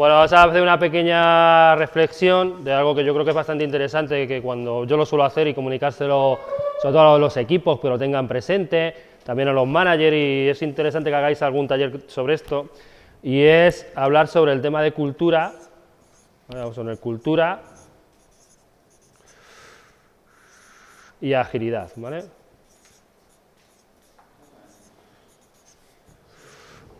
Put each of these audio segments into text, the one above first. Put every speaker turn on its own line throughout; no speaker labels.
Bueno, vamos a hacer una pequeña reflexión de algo que yo creo que es bastante interesante, que cuando yo lo suelo hacer y comunicárselo sobre todo a los equipos, que lo tengan presente, también a los managers, y es interesante que hagáis algún taller sobre esto, y es hablar sobre el tema de cultura, vamos a poner cultura y agilidad, ¿vale?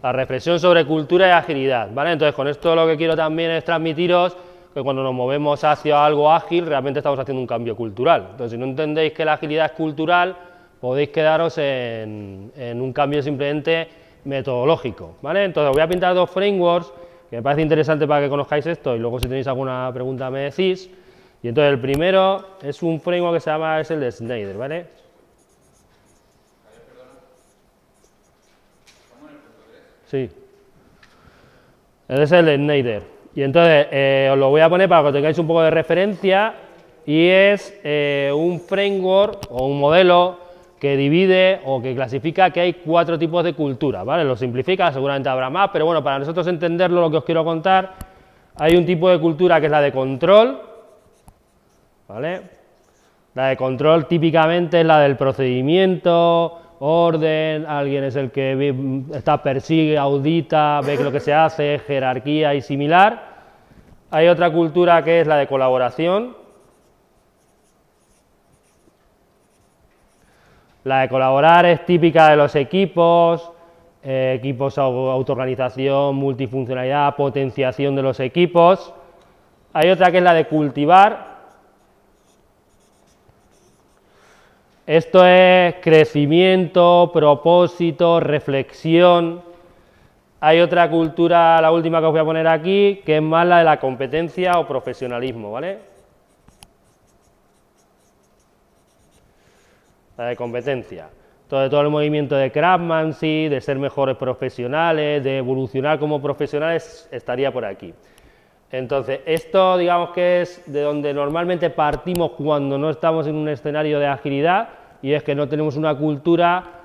La reflexión sobre cultura y agilidad, ¿vale? Entonces, con esto lo que quiero también es transmitiros que cuando nos movemos hacia algo ágil, realmente estamos haciendo un cambio cultural. Entonces, si no entendéis que la agilidad es cultural, podéis quedaros en, un cambio simplemente metodológico, ¿vale? Entonces, voy a pintar dos frameworks, que me parece interesante para que conozcáis esto, y luego si tenéis alguna pregunta me decís. Y entonces, el primero es un framework que se llama, es el de Schneider, ¿vale? Sí. Ese es el de Schneider. Y entonces eh, os lo voy a poner para que tengáis un poco de referencia y es eh, un framework o un modelo que divide o que clasifica que hay cuatro tipos de cultura, ¿vale? Lo simplifica, seguramente habrá más, pero bueno, para nosotros entenderlo lo que os quiero contar, hay un tipo de cultura que es la de control, ¿vale? La de control típicamente es la del procedimiento, orden, alguien es el que está, persigue, audita, ve lo que se hace, jerarquía y similar. Hay otra cultura que es la de colaboración. La de colaborar es típica de los equipos, eh, equipos autoorganización, multifuncionalidad, potenciación de los equipos. Hay otra que es la de cultivar, Esto es crecimiento, propósito, reflexión. Hay otra cultura, la última que os voy a poner aquí, que es más la de la competencia o profesionalismo, ¿vale? La de competencia. Todo, todo el movimiento de craftsmanship, de ser mejores profesionales, de evolucionar como profesionales, estaría por aquí. Entonces, esto digamos que es de donde normalmente partimos cuando no estamos en un escenario de agilidad, y es que no tenemos una cultura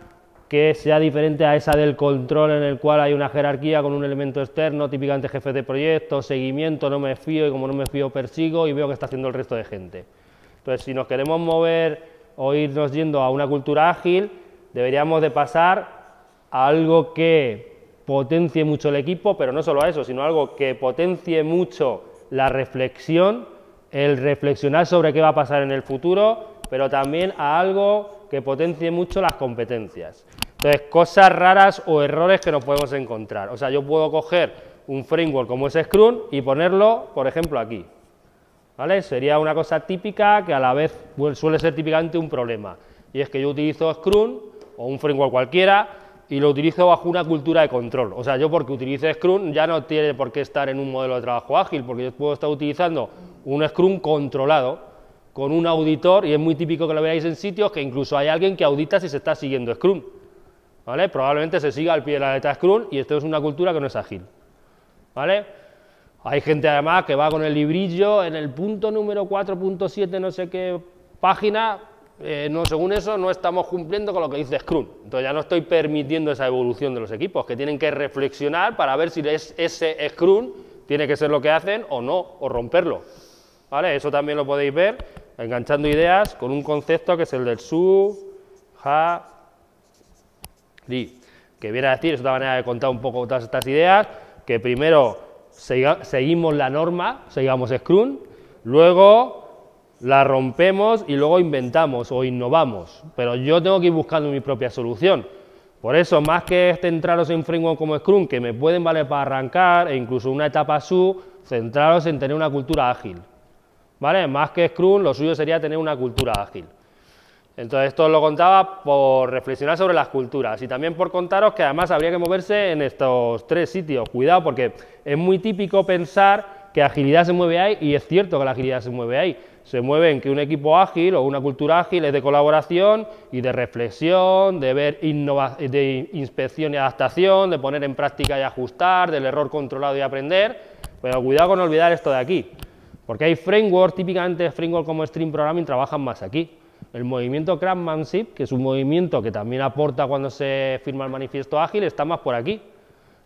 que sea diferente a esa del control en el cual hay una jerarquía con un elemento externo, típicamente jefe de proyecto, seguimiento, no me fío y como no me fío persigo y veo que está haciendo el resto de gente. Entonces, si nos queremos mover o irnos yendo a una cultura ágil, deberíamos de pasar a algo que potencie mucho el equipo, pero no solo eso, sino algo que potencie mucho la reflexión, el reflexionar sobre qué va a pasar en el futuro pero también a algo que potencie mucho las competencias. Entonces, cosas raras o errores que nos podemos encontrar. O sea, yo puedo coger un framework como es Scrum y ponerlo, por ejemplo, aquí. ¿Vale? Sería una cosa típica que a la vez suele ser típicamente un problema. Y es que yo utilizo Scrum o un framework cualquiera y lo utilizo bajo una cultura de control. O sea, yo porque utilice Scrum ya no tiene por qué estar en un modelo de trabajo ágil, porque yo puedo estar utilizando un Scrum controlado con un auditor, y es muy típico que lo veáis en sitios que incluso hay alguien que audita si se está siguiendo Scrum. ¿Vale? Probablemente se siga al pie de la letra Scrum y esto es una cultura que no es ágil. ¿Vale? Hay gente además que va con el librillo en el punto número 4.7 no sé qué página, eh, no, según eso no estamos cumpliendo con lo que dice Scrum. Entonces ya no estoy permitiendo esa evolución de los equipos, que tienen que reflexionar para ver si es, ese Scrum tiene que ser lo que hacen o no, o romperlo. ¿Vale? Eso también lo podéis ver enganchando ideas con un concepto que es el del su, ja, di, que viene a decir, es otra manera de contar un poco todas estas ideas, que primero seguimos la norma, seguimos Scrum, luego la rompemos y luego inventamos o innovamos, pero yo tengo que ir buscando mi propia solución. Por eso, más que centraros en framework como Scrum, que me pueden valer para arrancar, e incluso una etapa su, centraros en tener una cultura ágil. ¿Vale? Más que Scrum, lo suyo sería tener una cultura ágil. Entonces, esto lo contaba por reflexionar sobre las culturas y también por contaros que además habría que moverse en estos tres sitios. Cuidado, porque es muy típico pensar que agilidad se mueve ahí, y es cierto que la agilidad se mueve ahí. Se mueve en que un equipo ágil o una cultura ágil es de colaboración y de reflexión, de ver de inspección y adaptación, de poner en práctica y ajustar, del error controlado y aprender. Pero cuidado con olvidar esto de aquí. Porque hay frameworks, típicamente frameworks como Stream Programming trabajan más aquí. El movimiento Craftsmanship, que es un movimiento que también aporta cuando se firma el manifiesto ágil, está más por aquí.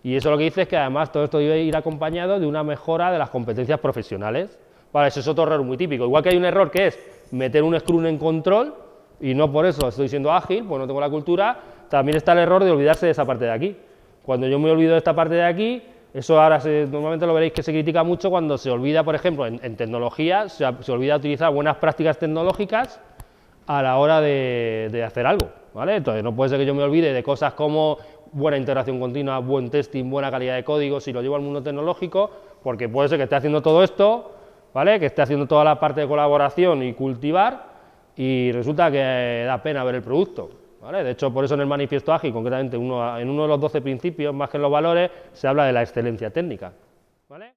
Y eso lo que dice es que además todo esto debe ir acompañado de una mejora de las competencias profesionales. Vale, eso es otro error muy típico. Igual que hay un error que es meter un scrum en control, y no por eso estoy siendo ágil, pues no tengo la cultura, también está el error de olvidarse de esa parte de aquí. Cuando yo me olvido de esta parte de aquí, eso ahora normalmente lo veréis que se critica mucho cuando se olvida, por ejemplo, en, tecnología, se, olvida utilizar buenas prácticas tecnológicas a la hora de, hacer algo, ¿vale? Entonces no puede ser que yo me olvide de cosas como buena integración continua, buen testing, buena calidad de código, si lo llevo al mundo tecnológico, porque puede ser que esté haciendo todo esto, ¿vale? Que esté haciendo toda la parte de colaboración y cultivar, y resulta que da pena ver el producto. De hecho, por eso en el manifiesto ágil, concretamente uno, en uno de los 12 principios, más que en los valores, se habla de la excelencia técnica. ¿vale?